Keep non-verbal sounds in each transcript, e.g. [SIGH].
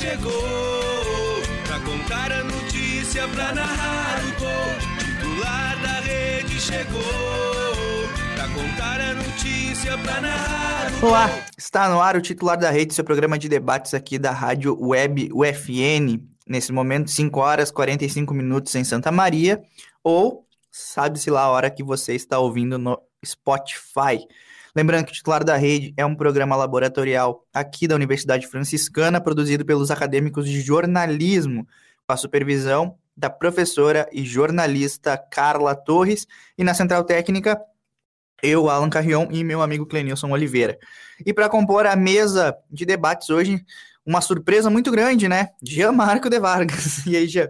Chegou pra contar a notícia, pra narrar o gol. Titular da rede chegou pra contar a notícia, pra narrar o gol. Olá, está no ar o titular da rede, seu programa de debates aqui da Rádio Web UFN. Nesse momento, 5 horas 45 minutos em Santa Maria, ou sabe-se lá a hora que você está ouvindo no Spotify. Lembrando que o titular da rede é um programa laboratorial aqui da Universidade Franciscana, produzido pelos acadêmicos de jornalismo, com a supervisão da professora e jornalista Carla Torres, e na central técnica, eu, Alan Carrion, e meu amigo Clenilson Oliveira. E para compor a mesa de debates hoje, uma surpresa muito grande, né? Jean Marco de Vargas. [LAUGHS] E aí, Jean?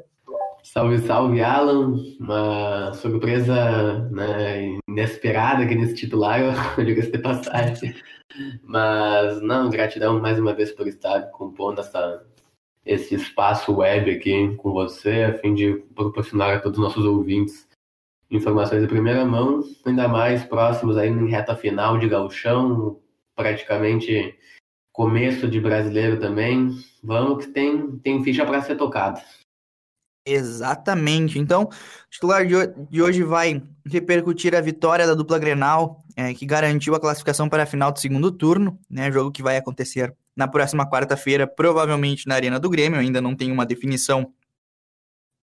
Salve, salve, Alan. Uma surpresa né, inesperada aqui nesse titular, eu [LAUGHS] digo de passagem. Mas, não, gratidão mais uma vez por estar compondo essa, esse espaço web aqui com você, a fim de proporcionar a todos os nossos ouvintes informações de primeira mão, ainda mais próximos aí em reta final de gauchão, praticamente começo de brasileiro também. Vamos que tem, tem ficha para ser tocada. Exatamente. Então, o titular de hoje vai repercutir a vitória da dupla Grenal, é, que garantiu a classificação para a final do segundo turno, né? Jogo que vai acontecer na próxima quarta-feira, provavelmente na Arena do Grêmio. Ainda não tem uma definição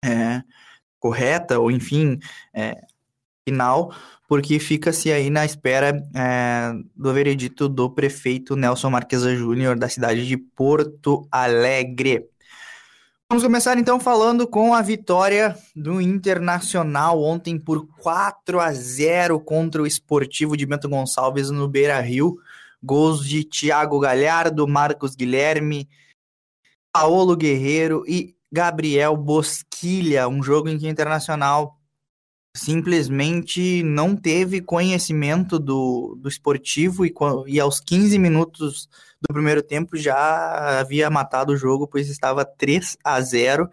é, correta, ou enfim, é, final, porque fica-se aí na espera é, do veredito do prefeito Nelson Marquesa Júnior da cidade de Porto Alegre. Vamos começar então falando com a vitória do Internacional ontem por 4 a 0 contra o Esportivo de Bento Gonçalves no Beira Rio. Gols de Thiago Galhardo, Marcos Guilherme, Paolo Guerreiro e Gabriel Bosquilha. Um jogo em que o Internacional simplesmente não teve conhecimento do, do esportivo e, e aos 15 minutos do primeiro tempo já havia matado o jogo, pois estava 3 a 0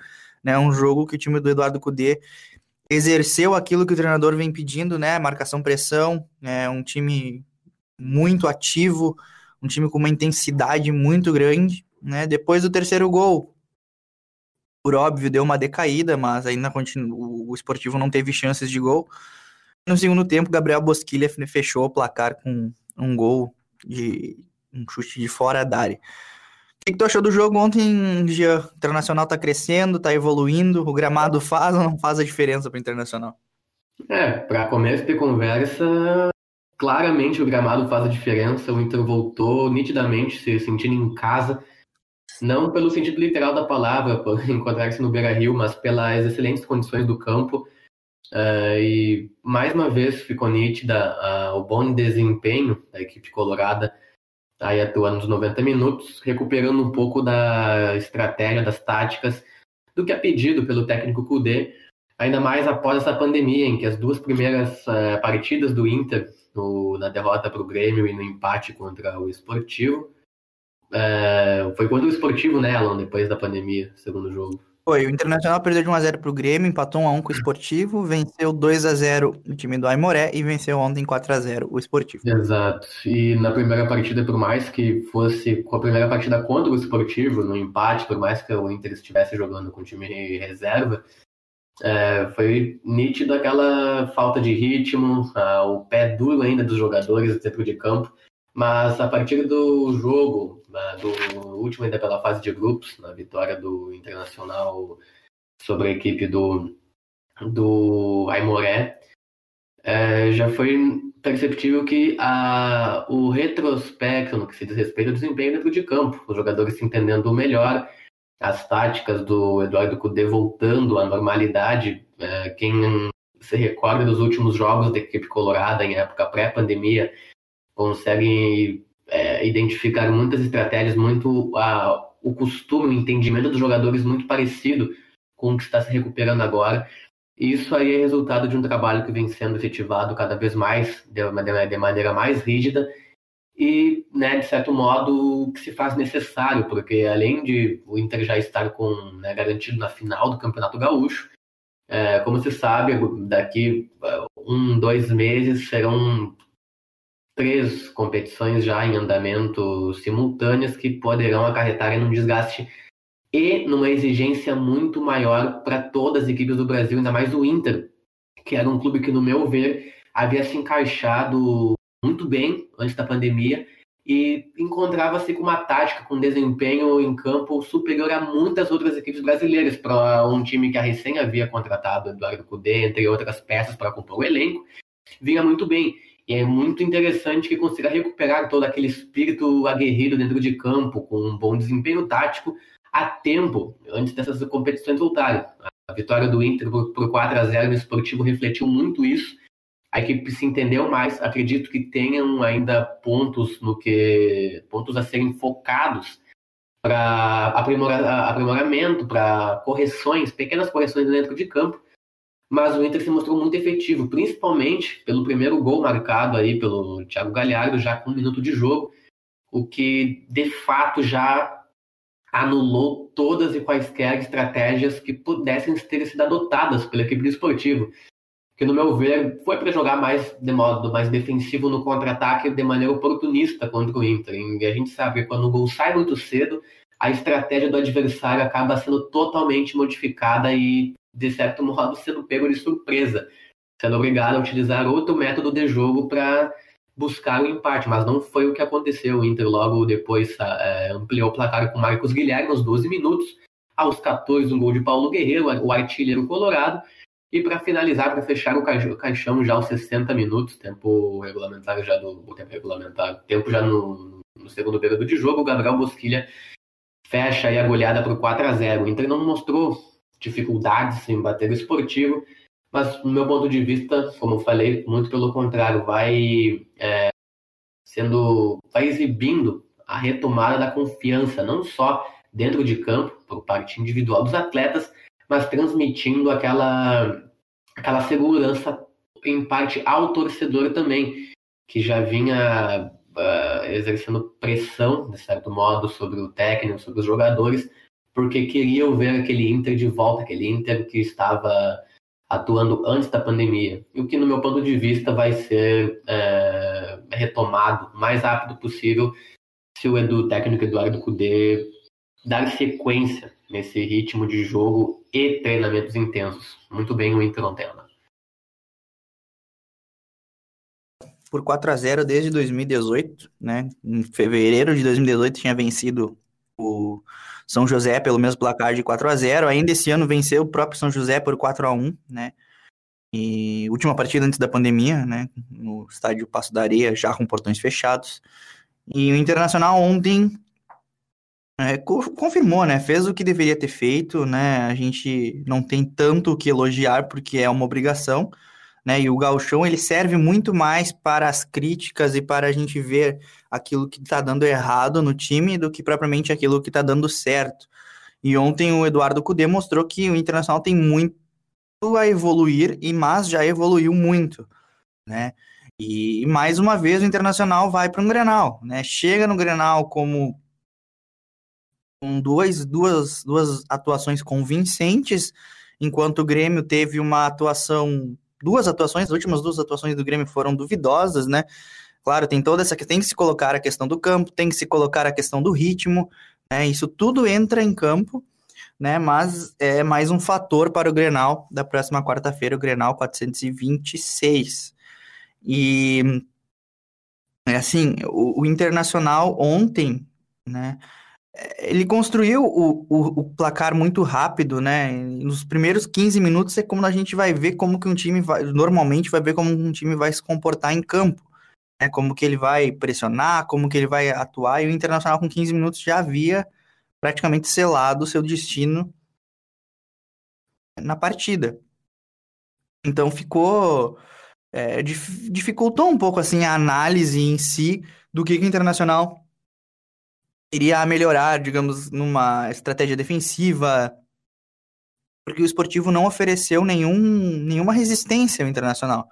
né? Um jogo que o time do Eduardo Cudê exerceu aquilo que o treinador vem pedindo, né? Marcação pressão, é um time muito ativo, um time com uma intensidade muito grande, né? Depois do terceiro gol, por óbvio, deu uma decaída, mas ainda continua, o esportivo não teve chances de gol. No segundo tempo, Gabriel Bosquilha fechou o placar com um gol de um chute de fora da área. O que, tu achou do jogo ontem, Gia? O Internacional tá crescendo, tá evoluindo, o gramado faz ou não faz a diferença para o Internacional? É, para começo de conversa, claramente o gramado faz a diferença, o Inter voltou nitidamente se sentindo em casa, não pelo sentido literal da palavra, [LAUGHS] por encontrar-se no Beira-Rio, mas pelas excelentes condições do campo. Uh, e mais uma vez ficou nítida uh, o bom desempenho da equipe colorada aí atuando nos 90 minutos, recuperando um pouco da estratégia, das táticas, do que é pedido pelo técnico Kudê, ainda mais após essa pandemia, em que as duas primeiras uh, partidas do Inter, no, na derrota para o Grêmio e no empate contra o Esportivo, é, foi contra o esportivo, né, Alan, depois da pandemia, segundo jogo. Foi, o Internacional perdeu de 1x0 pro Grêmio, empatou 1x1 com o Esportivo, venceu 2x0 o time do Aimoré e venceu ontem 4x0 o Esportivo. Exato. E na primeira partida, por mais que fosse com a primeira partida contra o Esportivo, no empate, por mais que o Inter estivesse jogando com o time reserva, é, foi nítido aquela falta de ritmo, o pé duro ainda dos jogadores dentro de campo. Mas a partir do jogo, do último ainda pela fase de grupos, na vitória do Internacional sobre a equipe do, do Aimoré, é, já foi perceptível que a, o retrospecto no que se diz respeito ao desempenho dentro de campo, os jogadores se entendendo melhor, as táticas do Eduardo Cudê voltando à normalidade, é, quem se recorda dos últimos jogos da equipe colorada em época pré-pandemia, conseguem é, identificar muitas estratégias, muito a, o costume, o entendimento dos jogadores muito parecido com o que está se recuperando agora. E isso aí é resultado de um trabalho que vem sendo efetivado cada vez mais, de, de maneira mais rígida, e, né, de certo modo, que se faz necessário, porque além de o Inter já estar com né, garantido na final do Campeonato Gaúcho, é, como se sabe, daqui um, dois meses serão três competições já em andamento simultâneas que poderão acarretar em um desgaste e numa exigência muito maior para todas as equipes do Brasil, ainda mais o Inter, que era um clube que, no meu ver, havia se encaixado muito bem antes da pandemia e encontrava-se com uma tática, com desempenho em campo superior a muitas outras equipes brasileiras, para um time que a recém havia contratado Eduardo Cudê, entre outras peças para compor o elenco, vinha muito bem. E é muito interessante que consiga recuperar todo aquele espírito aguerrido dentro de campo, com um bom desempenho tático, a tempo, antes dessas competições voltarem. A vitória do Inter por, por 4 a 0 no esportivo refletiu muito isso. A equipe se entendeu mais. Acredito que tenham ainda pontos no que pontos a serem focados para aprimorar, aprimoramento, para correções, pequenas correções dentro de campo mas o Inter se mostrou muito efetivo, principalmente pelo primeiro gol marcado aí pelo Thiago Galhardo, já com um minuto de jogo, o que de fato já anulou todas e quaisquer estratégias que pudessem ter sido adotadas pela equipe do esportivo. Que, no meu ver, foi para jogar mais de modo mais defensivo no contra-ataque de maneira oportunista contra o Inter. E a gente sabe que quando o gol sai muito cedo, a estratégia do adversário acaba sendo totalmente modificada e de certo modo, sendo pego de surpresa, sendo obrigado a utilizar outro método de jogo para buscar o empate, mas não foi o que aconteceu. O Inter logo depois é, ampliou o placar com Marcos Guilherme aos 12 minutos, aos 14 um gol de Paulo Guerreiro, o artilheiro colorado, e para finalizar, para fechar o caixão já aos 60 minutos, tempo regulamentar já do tempo regulamentar, tempo já no, no segundo período de jogo, o Gabriel Bosquilha fecha aí a goleada para o 4 a 0. O Inter não mostrou dificuldades em bater o esportivo, mas no meu ponto de vista, como eu falei, muito pelo contrário, vai é, sendo, vai exibindo a retomada da confiança, não só dentro de campo, por parte individual dos atletas, mas transmitindo aquela, aquela segurança em parte ao torcedor também, que já vinha uh, exercendo pressão, de certo modo, sobre o técnico, sobre os jogadores, porque queriam ver aquele Inter de volta, aquele Inter que estava atuando antes da pandemia. E o que, no meu ponto de vista, vai ser é, retomado o mais rápido possível se o Edu, técnico Eduardo Cudê dar sequência nesse ritmo de jogo e treinamentos intensos. Muito bem o Inter ontem, Por 4 a 0 desde 2018, né? Em fevereiro de 2018 tinha vencido o são José pelo mesmo placar de 4 a 0 Ainda esse ano venceu o próprio São José por 4 a 1 né? E última partida antes da pandemia, né? No estádio Passo da Areia, já com portões fechados. E o Internacional ontem é, confirmou, né? Fez o que deveria ter feito, né? A gente não tem tanto o que elogiar porque é uma obrigação, né? E o gauchão ele serve muito mais para as críticas e para a gente ver aquilo que está dando errado no time do que propriamente aquilo que está dando certo. E ontem o Eduardo Cudê mostrou que o Internacional tem muito a evoluir, e mas já evoluiu muito, né? E mais uma vez o Internacional vai para um Grenal, né? Chega no Grenal como com duas, duas, duas atuações convincentes, enquanto o Grêmio teve uma atuação duas atuações, as últimas duas atuações do Grêmio foram duvidosas, né? Claro, tem toda essa tem que se colocar a questão do campo, tem que se colocar a questão do ritmo, né? Isso tudo entra em campo, né? Mas é mais um fator para o Grenal da próxima quarta-feira, o Grenal 426. E é assim, o, o Internacional ontem, né? Ele construiu o, o, o, placar muito rápido, né? Nos primeiros 15 minutos é como a gente vai ver como que um time vai, normalmente vai ver como um time vai se comportar em campo, né? Como que ele vai pressionar, como que ele vai atuar, e o Internacional com 15 minutos já havia praticamente selado o seu destino na partida. Então ficou é, dificultou um pouco assim a análise em si do que, que o Internacional iria melhorar, digamos, numa estratégia defensiva, porque o esportivo não ofereceu nenhum, nenhuma resistência ao Internacional.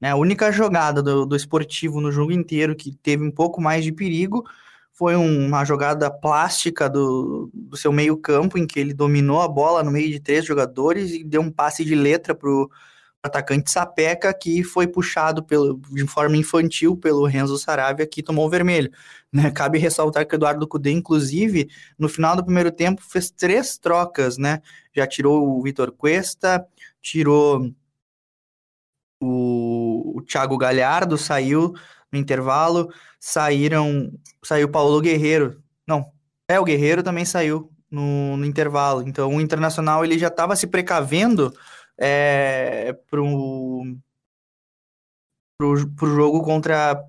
Né? A única jogada do, do esportivo no jogo inteiro que teve um pouco mais de perigo foi uma jogada plástica do, do seu meio-campo, em que ele dominou a bola no meio de três jogadores e deu um passe de letra para o atacante Sapeca, que foi puxado pelo, de forma infantil pelo Renzo Saravia, que tomou o vermelho. Né? [LAUGHS] Cabe ressaltar que o Eduardo Cudê, inclusive, no final do primeiro tempo, fez três trocas, né? Já tirou o Vitor Cuesta, tirou o, o Thiago Galhardo, saiu no intervalo, saíram, saiu Paulo Guerreiro, não, é, o Guerreiro também saiu no, no intervalo, então o Internacional ele já estava se precavendo é, pro, pro, pro jogo contra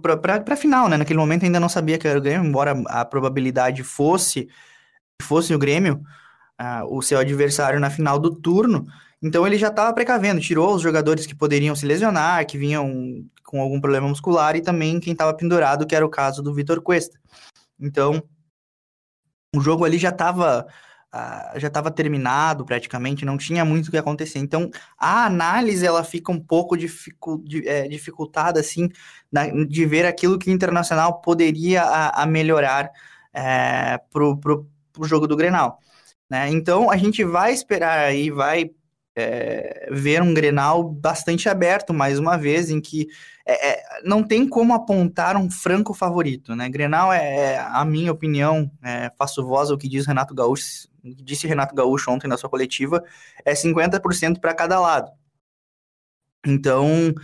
para a final, né? Naquele momento ainda não sabia que era o Grêmio, embora a probabilidade fosse fosse o Grêmio, uh, o seu adversário na final do turno. Então ele já estava precavendo, tirou os jogadores que poderiam se lesionar, que vinham com algum problema muscular e também quem estava pendurado, que era o caso do Vitor Cuesta. Então o jogo ali já estava já estava terminado praticamente, não tinha muito o que acontecer. Então, a análise ela fica um pouco dificu, é, dificultada assim na, de ver aquilo que o Internacional poderia a, a melhorar é, pro, pro, pro jogo do Grenal. Né? Então, a gente vai esperar aí, vai é, ver um Grenal bastante aberto, mais uma vez, em que é, é, não tem como apontar um franco favorito, né? Grenal é, é a minha opinião, é, faço voz ao que diz Renato Gaúcho, disse Renato Gaúcho ontem na sua coletiva, é 50% para cada lado. Então,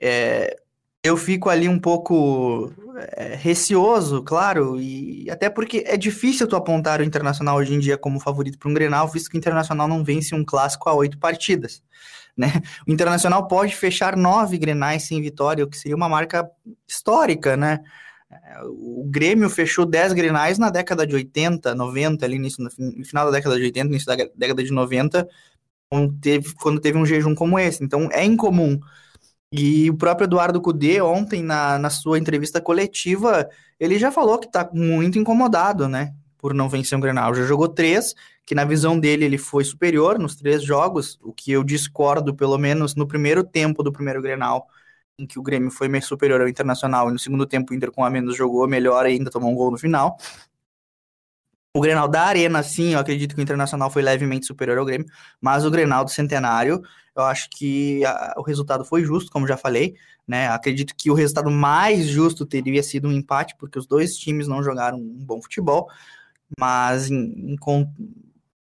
é, eu fico ali um pouco é, receoso, claro, e até porque é difícil tu apontar o Internacional hoje em dia como favorito para um Grenal, visto que o Internacional não vence um clássico a oito partidas. Né? O Internacional pode fechar nove Grenais sem vitória, o que seria uma marca histórica, né? O Grêmio fechou 10 grenais na década de 80, 90, ali início, no final da década de 80, início da década de 90, quando teve, quando teve um jejum como esse. Então é incomum. E o próprio Eduardo Cudê, ontem, na, na sua entrevista coletiva, ele já falou que está muito incomodado, né? Por não vencer um Grenal. Já jogou três, que na visão dele ele foi superior nos três jogos, o que eu discordo, pelo menos no primeiro tempo do primeiro Grenal em que o Grêmio foi meio superior ao Internacional e no segundo tempo o Inter com a menos jogou melhor e ainda tomou um gol no final. O Grenal da Arena, sim, eu acredito que o Internacional foi levemente superior ao Grêmio, mas o Grenal do Centenário, eu acho que a, o resultado foi justo, como já falei, né? Acredito que o resultado mais justo teria sido um empate, porque os dois times não jogaram um bom futebol, mas, em, em,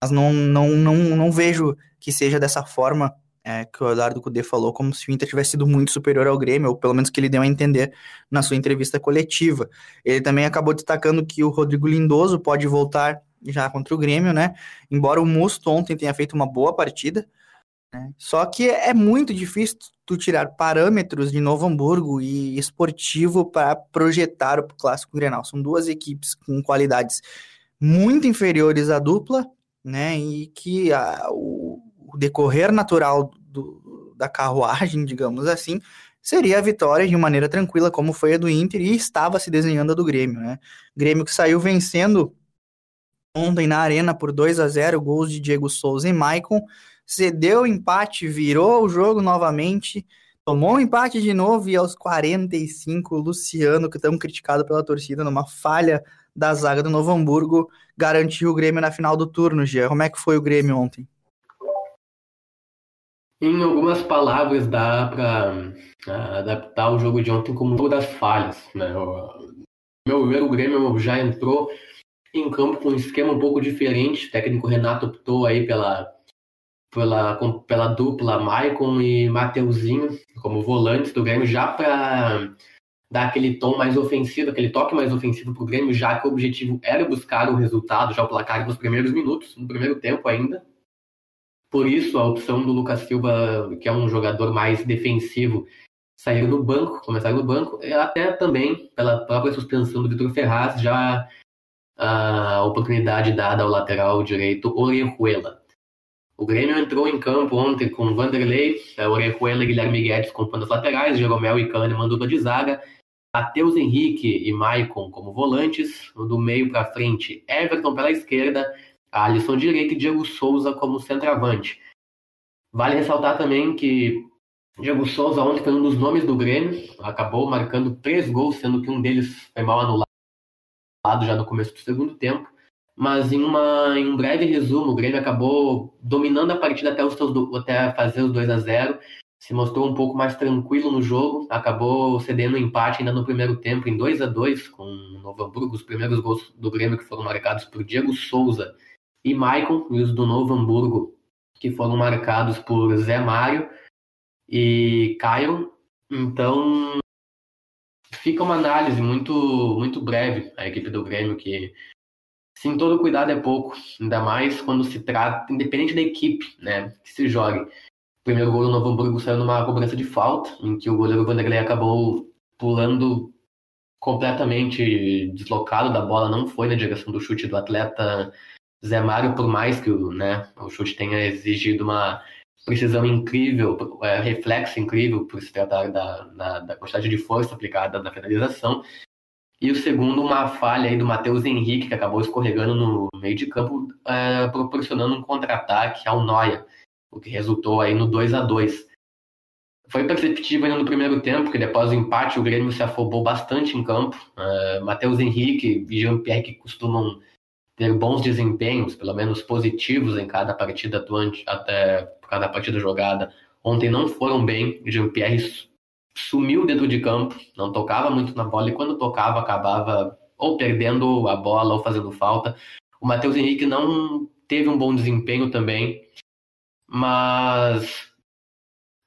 mas não, não, não, não vejo que seja dessa forma é, que o Eduardo Cudê falou como se o Inter tivesse sido muito superior ao Grêmio, ou pelo menos que ele deu a entender na sua entrevista coletiva. Ele também acabou destacando que o Rodrigo Lindoso pode voltar já contra o Grêmio, né? Embora o Musto ontem tenha feito uma boa partida, né? Só que é muito difícil tu tirar parâmetros de Novo Hamburgo e esportivo para projetar o Clássico Grenal. São duas equipes com qualidades muito inferiores à dupla, né? E que a, o, o decorrer natural do, da carruagem, digamos assim, seria a vitória de maneira tranquila, como foi a do Inter, e estava se desenhando a do Grêmio, né? Grêmio que saiu vencendo ontem na Arena por 2 a 0 gols de Diego Souza e Maicon, cedeu o empate, virou o jogo novamente, tomou um empate de novo e aos 45, o Luciano, que tão criticado pela torcida numa falha da zaga do Novo Hamburgo, garantiu o Grêmio na final do turno, Gia. Como é que foi o Grêmio ontem? Em algumas palavras, dá para ah, adaptar o jogo de ontem como jogo das falhas. Né? O, meu ver, o Grêmio já entrou em campo com um esquema um pouco diferente. O técnico Renato optou aí pela, pela, pela dupla Maicon e Mateuzinho como volantes do Grêmio, já para dar aquele tom mais ofensivo, aquele toque mais ofensivo para o Grêmio, já que o objetivo era buscar o resultado, já o placar nos primeiros minutos, no primeiro tempo ainda. Por isso, a opção do Lucas Silva, que é um jogador mais defensivo, sair no banco, começar no banco, até também pela própria suspensão do Vitor Ferraz, já a oportunidade dada ao lateral direito Orejuela. O Grêmio entrou em campo ontem com Vanderlei, Orejuela e Guilherme Guedes compondo as laterais, Jeromel e Kahneman dupla de zaga, Matheus Henrique e Maicon como volantes, do meio para frente, Everton pela esquerda, Alisson direita e Diego Souza como centroavante. Vale ressaltar também que Diego Souza ontem foi um dos nomes do Grêmio, acabou marcando três gols, sendo que um deles foi mal anulado já no começo do segundo tempo. Mas em, uma, em um breve resumo, o Grêmio acabou dominando a partida até, os, até fazer os 2 a 0 se mostrou um pouco mais tranquilo no jogo, acabou cedendo um empate ainda no primeiro tempo, em 2 a 2 com o Novo Hamburgo. Os primeiros gols do Grêmio que foram marcados por Diego Souza e Maicon, e os do Novo Hamburgo que foram marcados por Zé Mário e Caio. Então, fica uma análise muito, muito breve a equipe do Grêmio, que sim, todo cuidado é pouco, ainda mais quando se trata, independente da equipe né, que se jogue. O primeiro gol do Novo Hamburgo saiu numa cobrança de falta, em que o goleiro Vanderlei acabou pulando completamente deslocado da bola, não foi na direção do chute do atleta Zé Mário, por mais que o, né, o chute tenha exigido uma precisão incrível, é, reflexo incrível por se tratar da, da, da, quantidade de força aplicada na finalização. E o segundo, uma falha aí do Matheus Henrique, que acabou escorregando no meio de campo, é, proporcionando um contra-ataque ao Noia, o que resultou aí no 2 a 2 Foi perceptível ainda no primeiro tempo, que depois do empate o Grêmio se afobou bastante em campo. É, Matheus Henrique e Jean-Pierre, que costumam ter bons desempenhos, pelo menos positivos em cada partida atuante, até cada partida jogada. Ontem não foram bem, Jean-Pierre sumiu dentro de campo, não tocava muito na bola e quando tocava acabava ou perdendo a bola ou fazendo falta. O Matheus Henrique não teve um bom desempenho também, mas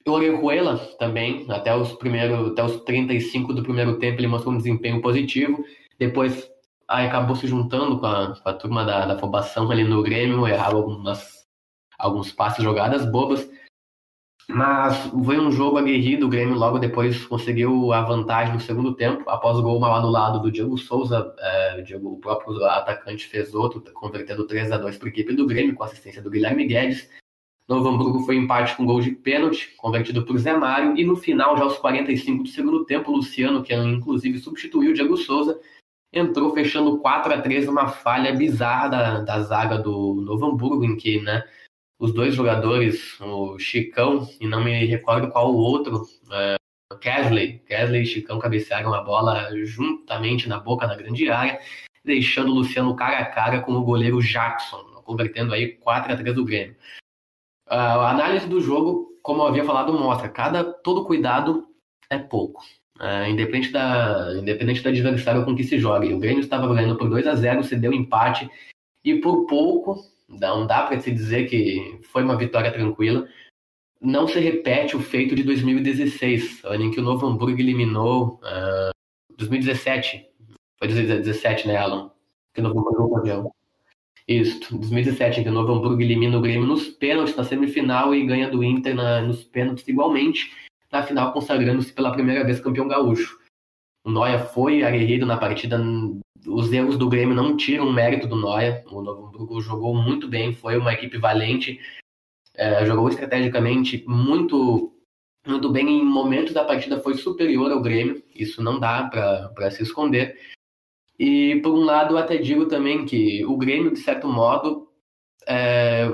o Orejuela também, até os primeiros, até os 35 do primeiro tempo ele mostrou um desempenho positivo. Depois aí acabou se juntando com a, com a turma da, da afobação ali no Grêmio, errava algumas, alguns passes, jogadas bobas. Mas foi um jogo aguerrido, o Grêmio logo depois conseguiu a vantagem no segundo tempo, após o gol mal anulado do Diego Souza, é, Diego, o próprio atacante fez outro, convertendo 3 a 2 para a equipe do Grêmio, com assistência do Guilherme Guedes. Novo Hamburgo foi empate com gol de pênalti, convertido por Zé Mário, e no final, já aos 45 do segundo tempo, Luciano, que inclusive substituiu o Diego Souza, entrou fechando 4 a 3 numa falha bizarra da, da zaga do Novo Hamburgo, em que né, os dois jogadores, o Chicão e não me recordo qual o outro, é, Kesley, Kesley e Chicão cabecearam a bola juntamente na boca da grande área, deixando o Luciano cara a cara com o goleiro Jackson, convertendo aí 4 a 3 do Grêmio. A análise do jogo, como eu havia falado, mostra cada todo cuidado é pouco. Uh, independente, da, independente do adversário com que se joga. o Grêmio estava ganhando por 2 a 0 cedeu empate e por pouco, não dá para se dizer que foi uma vitória tranquila. Não se repete o feito de 2016, ano em que o Novo Hamburgo eliminou. Uh, 2017, foi 2017, né, Alan? Que o Novo Hamburgo campeão. Isso, 2017, em que o Novo Hamburgo elimina o Grêmio nos pênaltis na semifinal e ganha do Inter na, nos pênaltis igualmente na final consagrando-se pela primeira vez campeão gaúcho. O Noia foi aguerrido na partida. Os erros do Grêmio não tiram mérito do Noia. O Novo Hamburgo jogou muito bem, foi uma equipe valente, é, jogou estrategicamente muito, muito bem. Em momentos da partida foi superior ao Grêmio, isso não dá para se esconder. E por um lado, até digo também que o Grêmio, de certo modo, é,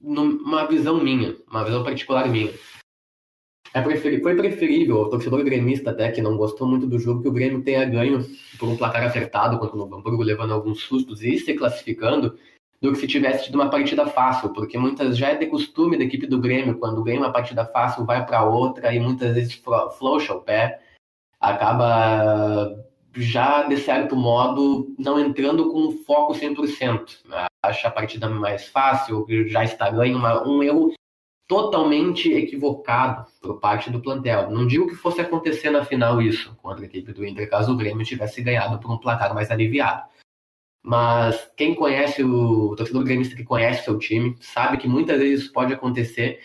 numa visão minha, uma visão particular minha, é. Foi preferível, o torcedor gremista até, que não gostou muito do jogo, que o Grêmio tenha ganho por um placar acertado contra o Novo Hamburgo, levando alguns sustos e se classificando, do que se tivesse tido uma partida fácil, porque muitas já é de costume da equipe do Grêmio, quando ganha uma partida fácil, vai para outra e muitas vezes flocha o pé, acaba já, de certo modo, não entrando com foco 100%. Acha a partida mais fácil, já está ganho, um erro totalmente equivocado por parte do plantel. Não digo que fosse acontecer na final isso contra a equipe do Inter, caso o Grêmio tivesse ganhado por um placar mais aliviado. Mas quem conhece o, o torcedor gremista que conhece seu time sabe que muitas vezes isso pode acontecer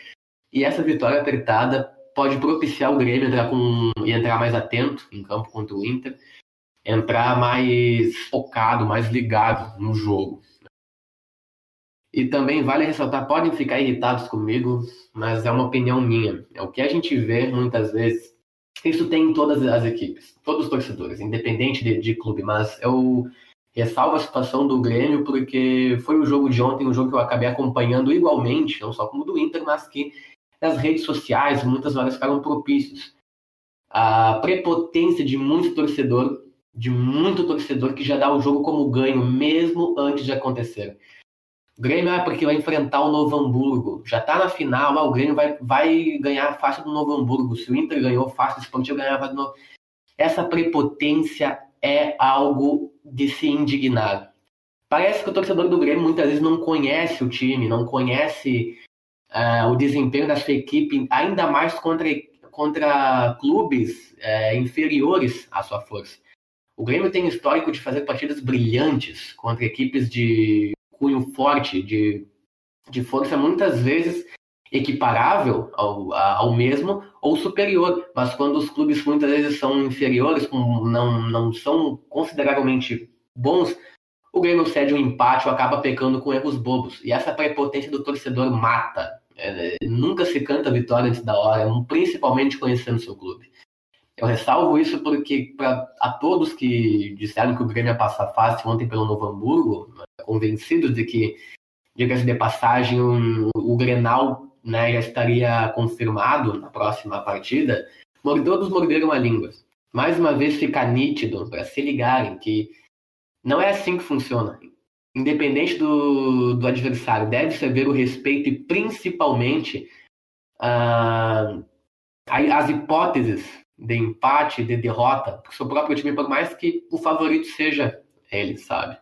e essa vitória apertada pode propiciar o Grêmio entrar com e entrar mais atento em campo contra o Inter, entrar mais focado, mais ligado no jogo. E também vale ressaltar, podem ficar irritados comigo, mas é uma opinião minha. É o que a gente vê muitas vezes. Isso tem em todas as equipes, todos os torcedores, independente de, de clube, mas eu ressalvo a situação do Grêmio porque foi o jogo de ontem, um jogo que eu acabei acompanhando igualmente, não só como do Inter, mas que nas redes sociais muitas horas ficaram propícios. A prepotência de muito torcedor, de muito torcedor que já dá o jogo como ganho, mesmo antes de acontecer. O Grêmio é porque vai enfrentar o Novo Hamburgo. Já tá na final, o Grêmio vai, vai ganhar fácil do Novo Hamburgo. Se o Inter ganhou fácil, o Sporting ganhava do Novo. Essa prepotência é algo de se indignar. Parece que o torcedor do Grêmio muitas vezes não conhece o time, não conhece uh, o desempenho da sua equipe, ainda mais contra, contra clubes uh, inferiores à sua força. O Grêmio tem histórico de fazer partidas brilhantes contra equipes de cunho forte, de, de força muitas vezes equiparável ao, ao mesmo ou superior, mas quando os clubes muitas vezes são inferiores, não, não são consideravelmente bons, o Grêmio cede um empate ou acaba pecando com erros bobos. E essa prepotência do torcedor mata. É, nunca se canta vitória antes da hora, principalmente conhecendo seu clube. Eu ressalvo isso porque, para a todos que disseram que o Grêmio ia passar fácil ontem pelo Novo Hamburgo, convencidos de que, diga-se de passagem, o, o Grenal né, já estaria confirmado na próxima partida, todos morderam a língua. Mais uma vez fica nítido para se ligarem que não é assim que funciona. Independente do, do adversário, deve-se haver o respeito e principalmente uh, as hipóteses de empate, de derrota, porque seu próprio time, por mais que o favorito seja ele, sabe?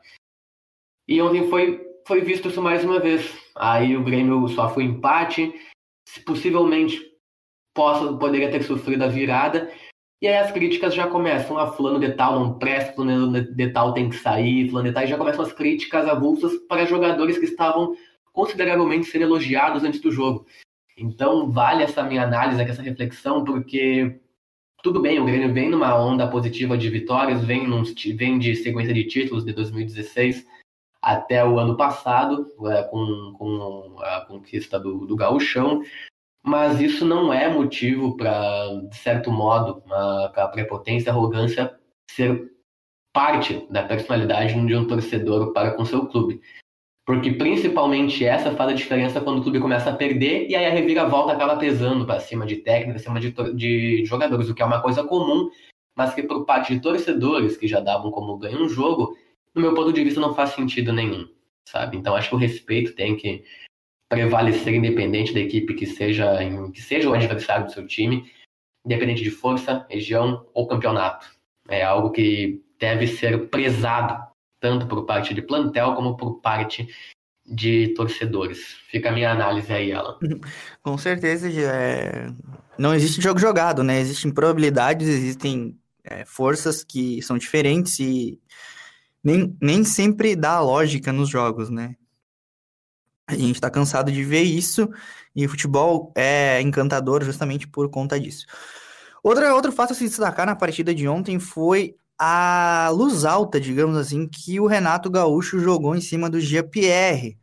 E ontem foi, foi visto isso mais uma vez. Aí o Grêmio só foi empate, possivelmente possa, poderia ter sofrido a virada. E aí as críticas já começam. a ah, fulano de tal não presta, fulano de tal tem que sair, fulano de tal. E já começam as críticas avulsas para jogadores que estavam consideravelmente sendo elogiados antes do jogo. Então vale essa minha análise, essa reflexão, porque tudo bem, o Grêmio vem numa onda positiva de vitórias, vem, num, vem de sequência de títulos de 2016 até o ano passado, é, com, com, a conquista do, do gauchão, mas isso não é motivo para, de certo modo, a, a prepotência, a arrogância ser parte da personalidade de um torcedor para com seu clube. Porque principalmente essa faz a diferença quando o clube começa a perder e aí a reviravolta acaba pesando para cima de técnica, acima de, de jogadores, o que é uma coisa comum, mas que por parte de torcedores que já davam como ganho um jogo, no meu ponto de vista, não faz sentido nenhum, sabe? Então acho que o respeito tem que prevalecer independente da equipe que seja, que seja o adversário do seu time, independente de força, região ou campeonato. É algo que deve ser prezado, tanto por parte de plantel como por parte de torcedores. Fica a minha análise aí, Alan. [LAUGHS] Com certeza, é... não existe jogo jogado, né? Existem probabilidades, existem é, forças que são diferentes e nem, nem sempre dá lógica nos jogos, né? A gente tá cansado de ver isso e o futebol é encantador justamente por conta disso. Outra, outro fato a se destacar na partida de ontem foi a luz alta, digamos assim, que o Renato Gaúcho jogou em cima do Jean-Pierre.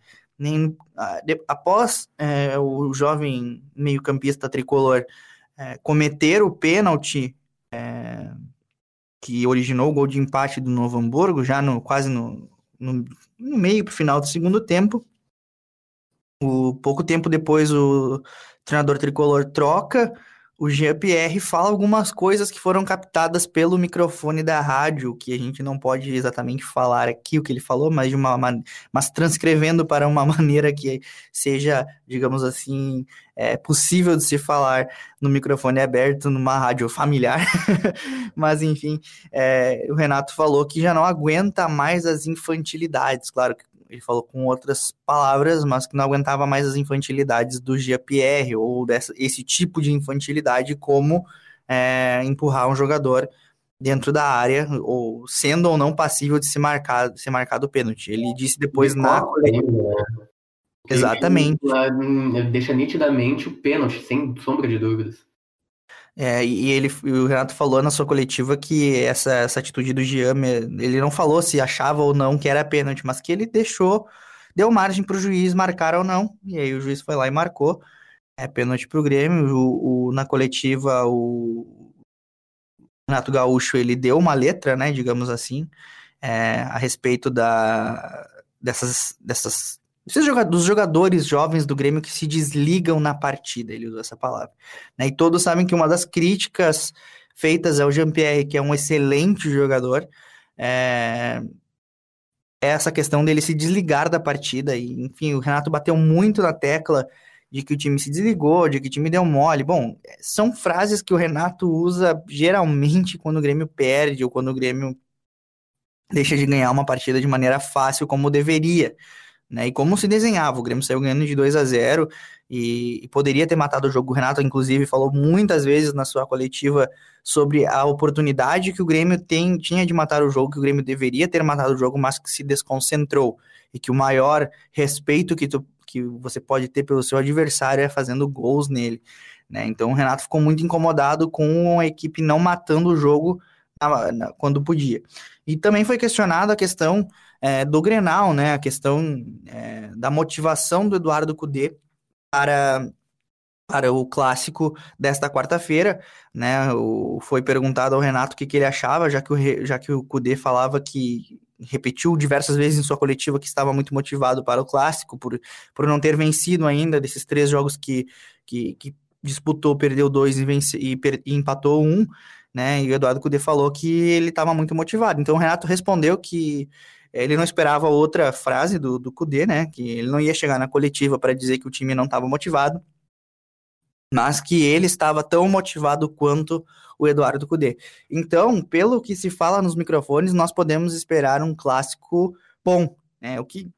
Após é, o jovem meio-campista tricolor é, cometer o pênalti é, que originou o gol de empate do Novo Hamburgo, já no quase no, no, no meio para o final do segundo tempo. O, pouco tempo depois, o treinador tricolor troca o Jean-Pierre fala algumas coisas que foram captadas pelo microfone da rádio, que a gente não pode exatamente falar aqui o que ele falou, mas de uma mas transcrevendo para uma [LAUGHS] maneira que seja, digamos assim, é, possível de se falar no microfone aberto numa rádio familiar. [LAUGHS] mas enfim, é, o Renato falou que já não aguenta mais as infantilidades, claro que ele falou com outras palavras, mas que não aguentava mais as infantilidades do Jean-Pierre, ou dessa, esse tipo de infantilidade, como é, empurrar um jogador dentro da área, ou sendo ou não passível de ser marcado, ser marcado o pênalti. Ele disse depois na coletiva. Exatamente. Deixa nitidamente o pênalti, sem sombra de dúvidas. É, e ele, o Renato falou na sua coletiva que essa, essa atitude do Jean, ele não falou se achava ou não que era pênalti, mas que ele deixou deu margem para o juiz marcar ou não, e aí o juiz foi lá e marcou. É pênalti para o Grêmio. O, na coletiva, o Renato Gaúcho ele deu uma letra, né, digamos assim, é, a respeito da, dessas, dessas dos jogadores jovens do Grêmio que se desligam na partida, ele usou essa palavra. Né? E todos sabem que uma das críticas feitas ao Jean-Pierre, que é um excelente jogador, é, é essa questão dele se desligar da partida. E, enfim, o Renato bateu muito na tecla de que o time se desligou, de que o time deu mole. Bom, são frases que o Renato usa geralmente quando o Grêmio perde ou quando o Grêmio deixa de ganhar uma partida de maneira fácil como deveria. Né? E como se desenhava, o Grêmio saiu ganhando de 2 a 0 e, e, poderia ter matado o jogo. O Renato, inclusive, falou muitas vezes na sua coletiva sobre a oportunidade que o Grêmio tem, tinha de matar o jogo, que o Grêmio deveria ter matado o jogo, mas que se desconcentrou. E que o maior respeito que, tu, que você pode ter pelo seu adversário é fazendo gols nele. Né? Então o Renato ficou muito incomodado com a equipe não matando o jogo quando podia. E também foi questionada a questão é, do Grenal, né? A questão é, da motivação do Eduardo Cudê para, para o clássico desta quarta-feira, né? O, foi perguntado ao Renato o que, que ele achava, já que o, já que o Cudê falava que repetiu diversas vezes em sua coletiva que estava muito motivado para o clássico, por, por não ter vencido ainda desses três jogos que, que, que disputou, perdeu dois e, vence, e, per, e empatou um, né? E o Eduardo Cudê falou que ele estava muito motivado. Então o Renato respondeu que ele não esperava outra frase do, do Kudê, né? Que ele não ia chegar na coletiva para dizer que o time não estava motivado, mas que ele estava tão motivado quanto o Eduardo Cudê. Então, pelo que se fala nos microfones, nós podemos esperar um clássico bom, né? O que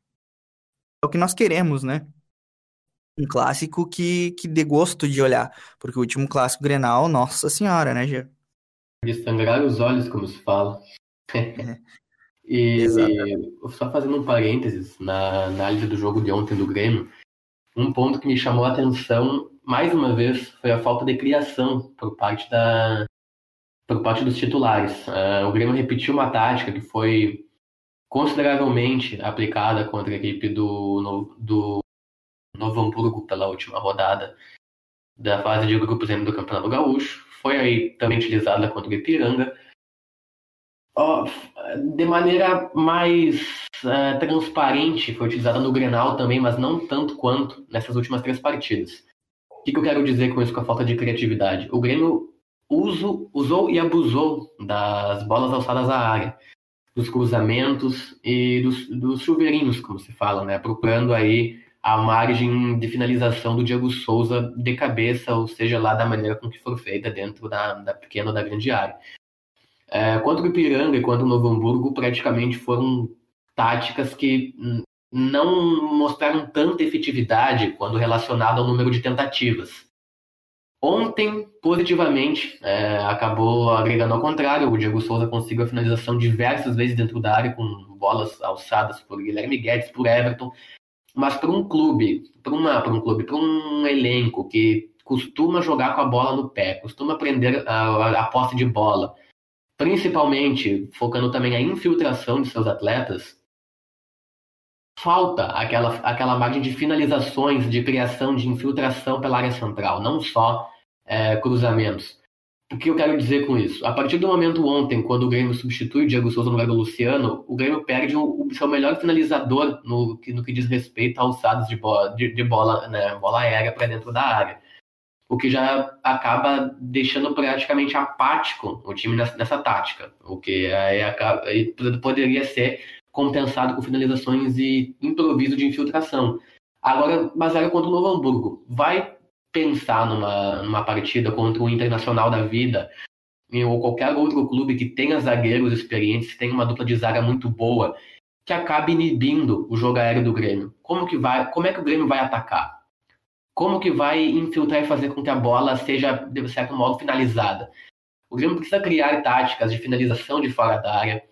é o que nós queremos, né? Um clássico que, que dê gosto de olhar, porque o último clássico Grenal, nossa senhora, né, Gê? De sangrar os olhos, como se fala. [LAUGHS] [LAUGHS] É. E só fazendo um parênteses na análise do jogo de ontem do Grêmio, um ponto que me chamou a atenção mais uma vez foi a falta de criação por parte da por parte dos titulares. Uh, o Grêmio repetiu uma tática que foi consideravelmente aplicada contra a equipe do, do Novo Hamburgo pela última rodada da fase de grupos do Campeonato Gaúcho. Foi aí também utilizada contra o Ipiranga de maneira mais uh, transparente, foi utilizada no Grenal também, mas não tanto quanto nessas últimas três partidas. O que, que eu quero dizer com isso, com a falta de criatividade? O Grêmio uso, usou e abusou das bolas alçadas à área, dos cruzamentos e dos, dos chuveirinhos, como se fala, né? procurando aí a margem de finalização do Diego Souza de cabeça, ou seja, lá da maneira com que for feita dentro da, da pequena ou da grande área. É, quanto o Ipiranga e quanto o Novo Hamburgo, praticamente foram táticas que não mostraram tanta efetividade quando relacionado ao número de tentativas. Ontem, positivamente, é, acabou agregando ao contrário. O Diego Souza conseguiu a finalização diversas vezes dentro da área, com bolas alçadas por Guilherme Guedes, por Everton. Mas para um clube, para um clube, para um elenco que costuma jogar com a bola no pé, costuma aprender a, a posse de bola, principalmente focando também a infiltração de seus atletas, falta aquela, aquela margem de finalizações, de criação, de infiltração pela área central, não só é, cruzamentos. O que eu quero dizer com isso? A partir do momento ontem, quando o Grêmio substitui o Diego Souza no lugar do Luciano, o Grêmio perde o, seu melhor finalizador no, no que diz respeito a alçadas de bola, de, de bola, né, bola aérea para dentro da área o que já acaba deixando praticamente apático o time nessa, nessa tática, o que aí, acaba, aí poderia ser compensado com finalizações e improviso de infiltração. Agora, Basário contra o Novo Hamburgo, vai pensar numa, numa partida contra o Internacional da Vida ou qualquer outro clube que tenha zagueiros experientes, tenha uma dupla de zaga muito boa, que acabe inibindo o jogo aéreo do Grêmio. Como que vai, como é que o Grêmio vai atacar? Como que vai infiltrar e fazer com que a bola seja, de certo modo, finalizada. O Grêmio precisa criar táticas de finalização de fora da área,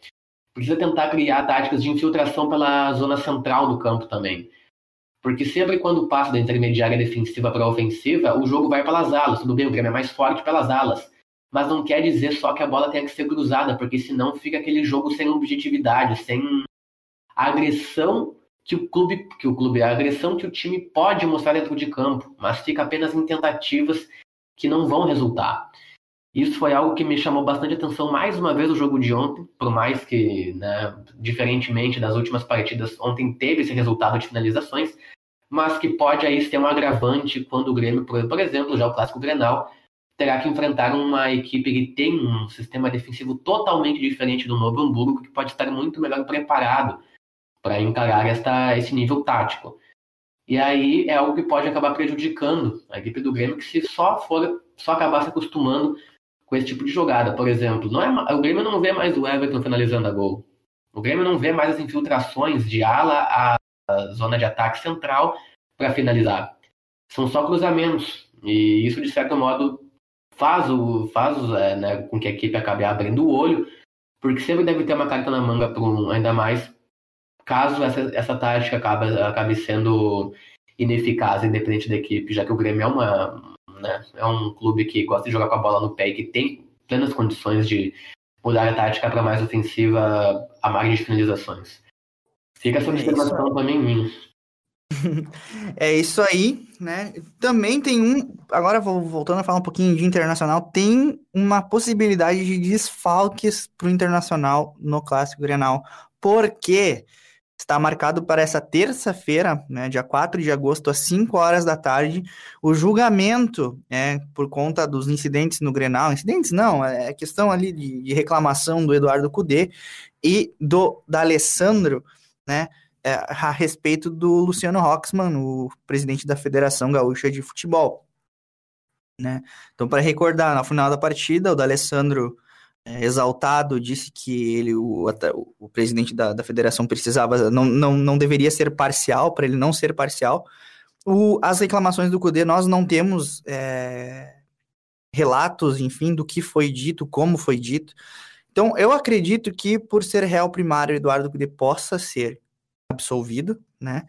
precisa tentar criar táticas de infiltração pela zona central do campo também. Porque sempre quando passa da intermediária defensiva para a ofensiva, o jogo vai pelas alas. Tudo bem, o Grêmio é mais forte pelas alas. Mas não quer dizer só que a bola tenha que ser cruzada, porque senão fica aquele jogo sem objetividade, sem agressão que o clube, que o clube, a agressão que o time pode mostrar dentro de campo, mas fica apenas em tentativas que não vão resultar. Isso foi algo que me chamou bastante atenção mais uma vez no jogo de ontem, por mais que, né, diferentemente das últimas partidas, ontem teve esse resultado de finalizações, mas que pode aí ter um agravante quando o Grêmio, por exemplo, já o clássico Grenal, terá que enfrentar uma equipe que tem um sistema defensivo totalmente diferente do Novo Hamburgo, que pode estar muito melhor preparado para encarar esta, esse nível tático. E aí é algo que pode acabar prejudicando a equipe do Grêmio, que se só for só acabar se acostumando com esse tipo de jogada. Por exemplo, não é, o Grêmio não vê mais o Everton finalizando a gol. O Grêmio não vê mais as infiltrações de ala à zona de ataque central para finalizar. São só cruzamentos. E isso, de certo modo, faz, o, faz é, né, com que a equipe acabe abrindo o olho, porque sempre deve ter uma carta na manga um, ainda mais caso essa, essa tática acabe, acabe sendo ineficaz, independente da equipe, já que o Grêmio é, uma, né, é um clube que gosta de jogar com a bola no pé e que tem plenas condições de mudar a tática para mais ofensiva a margem de finalizações. Fica essa é observação também minha. [LAUGHS] É isso aí, né? Também tem um. Agora, voltando a falar um pouquinho de internacional, tem uma possibilidade de desfalques para o internacional no Clássico Grenal. Porque está marcado para essa terça-feira, né, dia 4 de agosto, às 5 horas da tarde, o julgamento, é, por conta dos incidentes no Grenal, incidentes não, é questão ali de, de reclamação do Eduardo Cudê e do da Alessandro, né, é, a respeito do Luciano Roxman, o presidente da Federação Gaúcha de Futebol. Né? Então, para recordar, no final da partida, o D'Alessandro é, exaltado, disse que ele, o, o presidente da, da federação precisava, não, não, não deveria ser parcial, para ele não ser parcial. O, as reclamações do CUDE, nós não temos é, relatos, enfim, do que foi dito, como foi dito. Então, eu acredito que, por ser réu primário, Eduardo CUDE possa ser absolvido, né?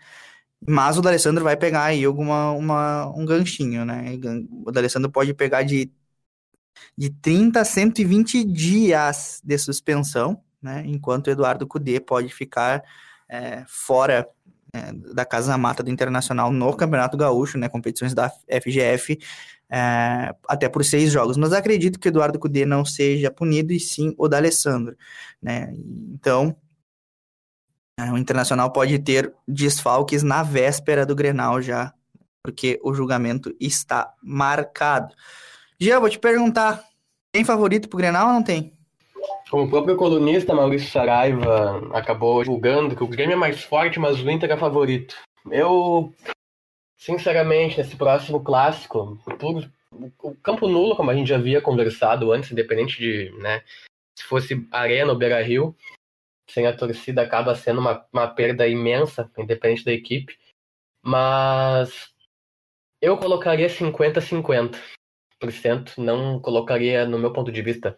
Mas o D'Alessandro vai pegar aí alguma, uma, um ganchinho, né? O D'Alessandro pode pegar de de 30 a 120 dias de suspensão, né, enquanto Eduardo Cudê pode ficar é, fora é, da Casa Mata do Internacional no Campeonato Gaúcho, né, competições da FGF, é, até por seis jogos. Mas acredito que Eduardo Cudê não seja punido, e sim o D'Alessandro. Né? Então, é, o Internacional pode ter desfalques na véspera do Grenal já, porque o julgamento está marcado. Jean, vou te perguntar, tem favorito pro Grenal ou não tem? Como o próprio colunista Maurício Saraiva acabou julgando que o Grêmio é mais forte, mas o Inter é favorito. Eu, sinceramente, nesse próximo clássico, por, o campo nulo, como a gente já havia conversado antes, independente de, né, se fosse Arena ou Beira Rio, sem a torcida acaba sendo uma, uma perda imensa, independente da equipe. Mas eu colocaria 50-50 não colocaria, no meu ponto de vista,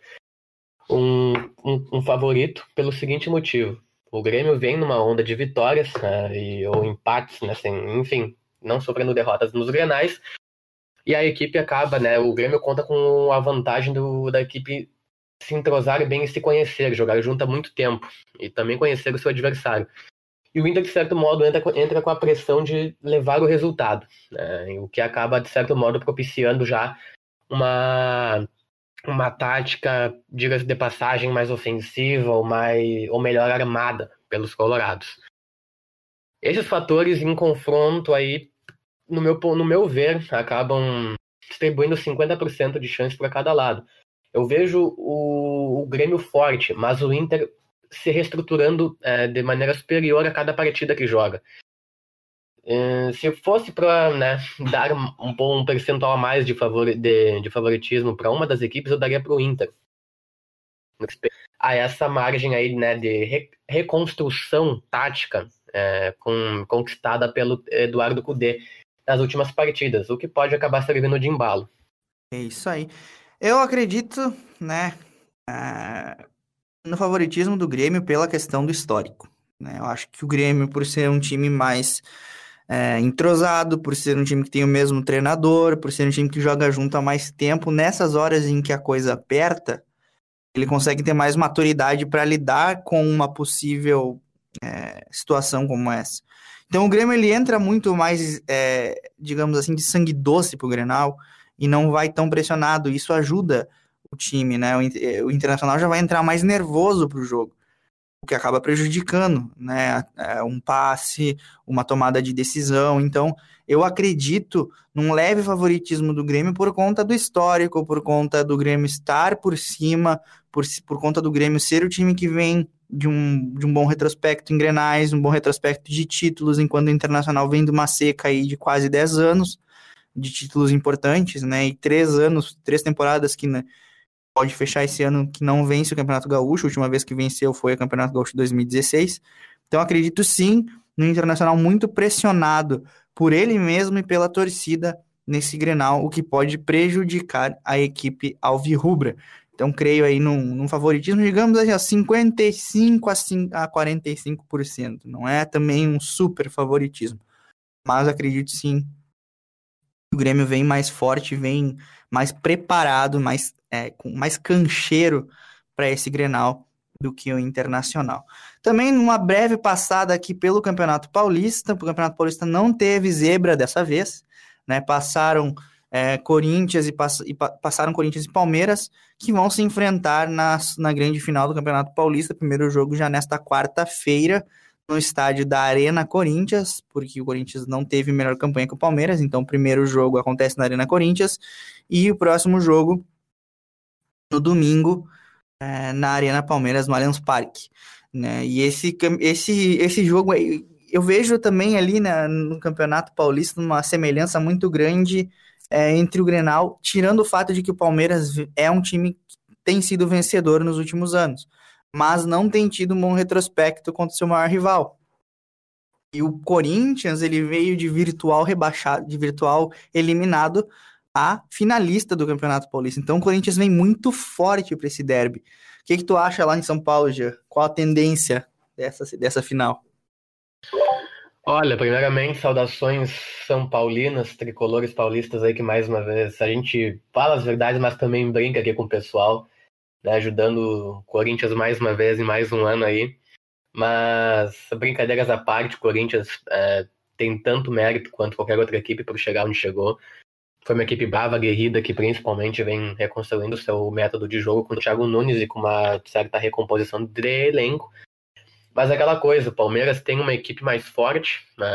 um, um, um, favorito pelo seguinte motivo. O Grêmio vem numa onda de vitórias né, e, ou empates, né, assim, enfim, não sofrendo derrotas nos grenais. E a equipe acaba, né? O Grêmio conta com a vantagem do, da equipe se entrosar bem e se conhecer, jogar junto há muito tempo e também conhecer o seu adversário. E o Inter, de certo modo, entra, entra com a pressão de levar o resultado, né, o que acaba, de certo modo, propiciando já uma, uma tática, diga-se de passagem, mais ofensiva ou, mais, ou melhor armada pelos colorados. Esses fatores em confronto aí, no meu, no meu ver, acabam distribuindo 50% de chance para cada lado. Eu vejo o, o, Grêmio forte, mas o Inter se reestruturando é, de maneira superior a cada partida que joga. É, se fosse para né, [LAUGHS] dar um, um percentual a mais de, favor, de, de favoritismo para uma das equipes, eu daria para o Inter. A essa margem aí né, de re, reconstrução tática é, com, conquistada pelo Eduardo Cudê nas últimas partidas, o que pode acabar servindo de embalo. É isso aí. Eu acredito, né, é, no favoritismo do Grêmio pela questão do histórico. Né? Eu acho que o Grêmio, por ser um time mais é, entrosado, por ser um time que tem o mesmo treinador, por ser um time que joga junto há mais tempo, nessas horas em que a coisa aperta, ele consegue ter mais maturidade para lidar com uma possível é, situação como essa. Então o Grêmio ele entra muito mais, é, digamos assim, de sangue doce pro Grenal e não vai tão pressionado. Isso ajuda o time, né? O, o Internacional já vai entrar mais nervoso pro jogo, o que acaba prejudicando, né? É, um passe, uma tomada de decisão. Então eu acredito num leve favoritismo do Grêmio por conta do histórico, por conta do Grêmio estar por cima, por, por conta do Grêmio ser o time que vem de um, de um bom retrospecto em Grenais, um bom retrospecto de títulos, enquanto o Internacional vem de uma seca aí de quase 10 anos de títulos importantes, né? E três anos, três temporadas que né, pode fechar esse ano que não vence o Campeonato Gaúcho. A última vez que venceu foi o Campeonato Gaúcho 2016. Então acredito sim no Internacional muito pressionado por ele mesmo e pela torcida nesse Grenal, o que pode prejudicar a equipe alvirrubra. Então, creio aí num, num favoritismo, digamos assim, a 55 a 45%. Não é também um super favoritismo. Mas acredito sim o Grêmio vem mais forte, vem mais preparado, mais, é, com mais cancheiro para esse Grenal do que o Internacional. Também numa breve passada aqui pelo Campeonato Paulista, o Campeonato Paulista não teve zebra dessa vez, né? Passaram é, Corinthians e, pass e pa passaram Corinthians e Palmeiras, que vão se enfrentar na, na grande final do Campeonato Paulista. Primeiro jogo já nesta quarta-feira, no estádio da Arena Corinthians, porque o Corinthians não teve melhor campanha que o Palmeiras, então o primeiro jogo acontece na Arena Corinthians, e o próximo jogo no domingo é, na Arena Palmeiras, no Allianz Parque. Né? E esse, esse, esse jogo, eu vejo também ali né, no Campeonato Paulista uma semelhança muito grande é, entre o Grenal, tirando o fato de que o Palmeiras é um time que tem sido vencedor nos últimos anos, mas não tem tido um bom retrospecto contra o seu maior rival. E o Corinthians, ele veio de virtual rebaixado, de virtual eliminado a finalista do Campeonato Paulista. Então o Corinthians vem muito forte para esse derby. O que, que tu acha lá em São Paulo, Gia? Qual a tendência dessa, dessa final? Olha, primeiramente, saudações são paulinas, tricolores paulistas aí que mais uma vez a gente fala as verdades, mas também brinca aqui com o pessoal, né, ajudando o Corinthians mais uma vez em mais um ano aí. Mas brincadeiras à parte, o Corinthians é, tem tanto mérito quanto qualquer outra equipe para chegar onde chegou. Foi uma equipe brava, guerrida, que principalmente vem reconstruindo seu método de jogo com o Thiago Nunes e com uma certa recomposição de elenco mas é aquela coisa, o Palmeiras tem uma equipe mais forte, né,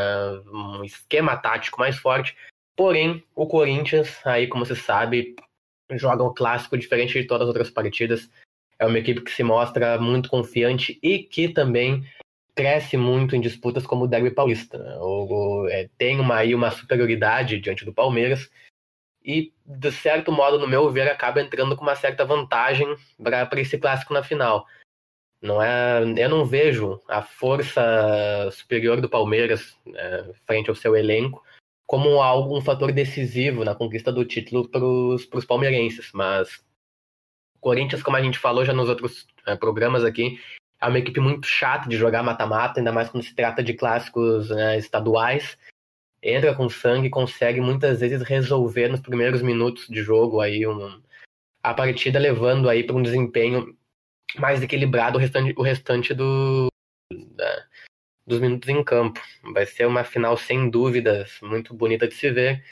um esquema tático mais forte, porém o Corinthians, aí como você sabe, joga um clássico diferente de todas as outras partidas. É uma equipe que se mostra muito confiante e que também cresce muito em disputas como o Derby Paulista. Né? O, é, tem uma, aí uma superioridade diante do Palmeiras e, de certo modo, no meu ver, acaba entrando com uma certa vantagem para esse clássico na final. Não é, eu não vejo a força superior do Palmeiras é, frente ao seu elenco como algo, um fator decisivo na conquista do título para os palmeirenses. Mas o Corinthians, como a gente falou já nos outros é, programas aqui, é uma equipe muito chata de jogar mata-mata, ainda mais quando se trata de clássicos né, estaduais. Entra com sangue e consegue muitas vezes resolver nos primeiros minutos de jogo aí um, a partida, levando aí para um desempenho mais equilibrado o restante, o restante do, dos minutos em campo. Vai ser uma final sem dúvidas, muito bonita de se ver.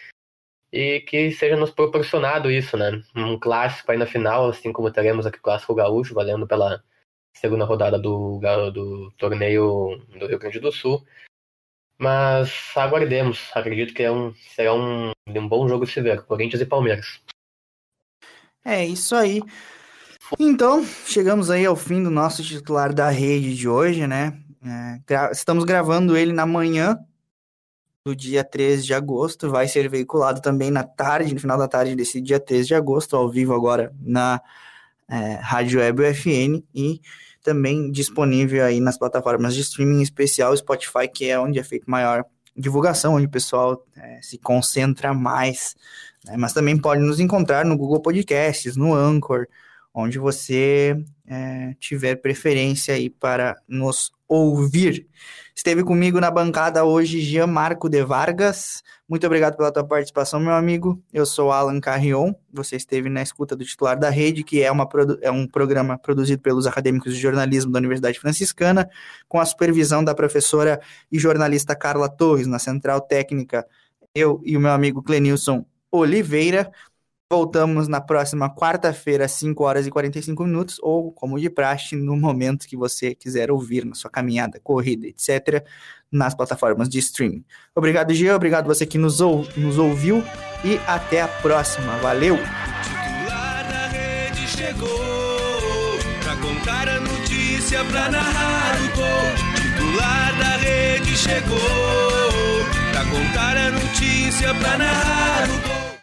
E que seja nos proporcionado isso, né? Um clássico aí na final, assim como teremos aqui o Clássico Gaúcho, valendo pela segunda rodada do, do torneio do Rio Grande do Sul. Mas aguardemos. Acredito que é um, será um, um bom jogo se ver, Corinthians e Palmeiras. É isso aí. Então, chegamos aí ao fim do nosso titular da rede de hoje, né? É, gra estamos gravando ele na manhã do dia 13 de agosto, vai ser veiculado também na tarde, no final da tarde desse dia 13 de agosto, ao vivo agora na é, Rádio Web UFN e também disponível aí nas plataformas de streaming, em especial Spotify, que é onde é feita maior divulgação, onde o pessoal é, se concentra mais. Né? Mas também pode nos encontrar no Google Podcasts, no Anchor, onde você é, tiver preferência aí para nos ouvir. Esteve comigo na bancada hoje Jean Marco de Vargas. Muito obrigado pela tua participação, meu amigo. Eu sou Alan Carrion. Você esteve na escuta do titular da rede, que é, uma, é um programa produzido pelos acadêmicos de jornalismo da Universidade Franciscana, com a supervisão da professora e jornalista Carla Torres, na central técnica, eu e o meu amigo Clenilson Oliveira. Voltamos na próxima quarta-feira, às 5 horas e 45 minutos, ou, como de praxe, no momento que você quiser ouvir, na sua caminhada, corrida, etc., nas plataformas de streaming. Obrigado, Gia, obrigado você que nos, ou, nos ouviu e até a próxima. Valeu! Pra contar a notícia, pra narrar o gol.